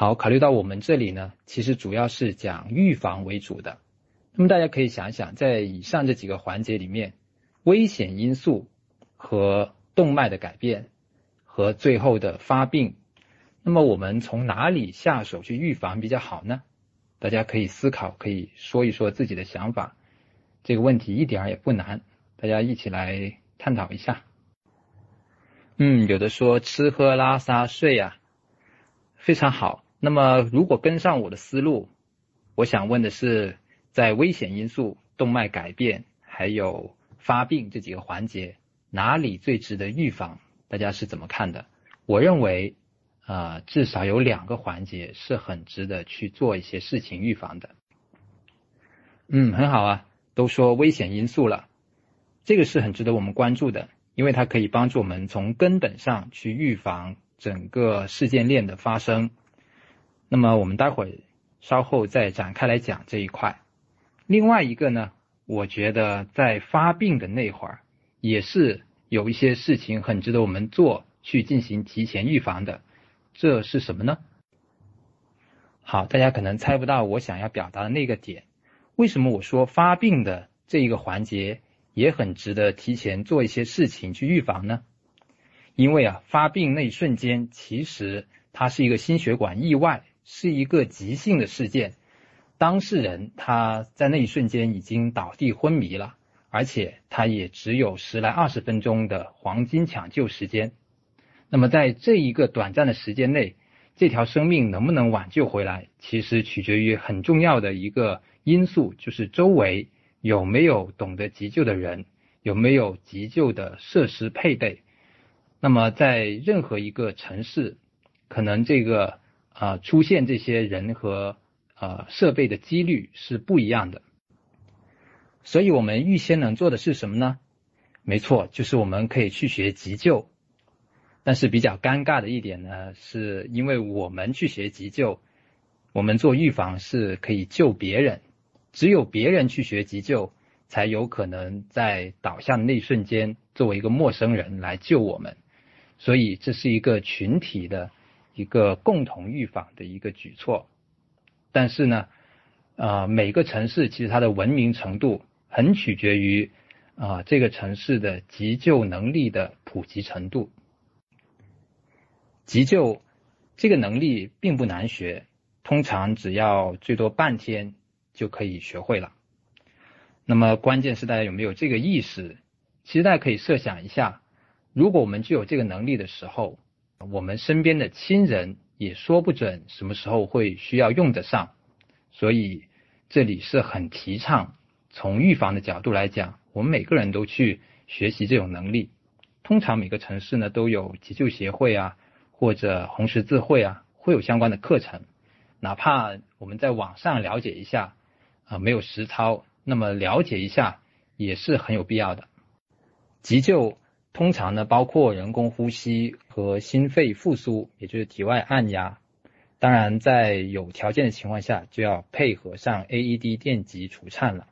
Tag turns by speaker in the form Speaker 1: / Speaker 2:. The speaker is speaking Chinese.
Speaker 1: 好，考虑到我们这里呢，其实主要是讲预防为主的。那么大家可以想一想，在以上这几个环节里面，危险因素和动脉的改变和最后的发病，那么我们从哪里下手去预防比较好呢？大家可以思考，可以说一说自己的想法。这个问题一点儿也不难，大家一起来探讨一下。嗯，有的说吃喝拉撒睡啊。非常好。那么，如果跟上我的思路，我想问的是，在危险因素、动脉改变还有发病这几个环节，哪里最值得预防？大家是怎么看的？我认为，啊，至少有两个环节是很值得去做一些事情预防的。嗯，很好啊。都说危险因素了，这个是很值得我们关注的，因为它可以帮助我们从根本上去预防。整个事件链的发生，那么我们待会儿稍后再展开来讲这一块。另外一个呢，我觉得在发病的那会儿，也是有一些事情很值得我们做，去进行提前预防的。这是什么呢？好，大家可能猜不到我想要表达的那个点。为什么我说发病的这一个环节也很值得提前做一些事情去预防呢？因为啊，发病那一瞬间，其实它是一个心血管意外，是一个急性的事件。当事人他在那一瞬间已经倒地昏迷了，而且他也只有十来二十分钟的黄金抢救时间。那么在这一个短暂的时间内，这条生命能不能挽救回来，其实取决于很重要的一个因素，就是周围有没有懂得急救的人，有没有急救的设施配备。那么，在任何一个城市，可能这个啊出现这些人和呃设备的几率是不一样的。所以我们预先能做的是什么呢？没错，就是我们可以去学急救。但是比较尴尬的一点呢，是因为我们去学急救，我们做预防是可以救别人，只有别人去学急救，才有可能在倒下的那一瞬间，作为一个陌生人来救我们。所以这是一个群体的一个共同预防的一个举措，但是呢，啊，每个城市其实它的文明程度很取决于啊这个城市的急救能力的普及程度。急救这个能力并不难学，通常只要最多半天就可以学会了。那么关键是大家有没有这个意识？其实大家可以设想一下。如果我们具有这个能力的时候，我们身边的亲人也说不准什么时候会需要用得上，所以这里是很提倡从预防的角度来讲，我们每个人都去学习这种能力。通常每个城市呢都有急救协会啊，或者红十字会啊，会有相关的课程。哪怕我们在网上了解一下啊，没有实操，那么了解一下也是很有必要的。急救。通常呢，包括人工呼吸和心肺复苏，也就是体外按压。当然，在有条件的情况下，就要配合上 AED 电极除颤了。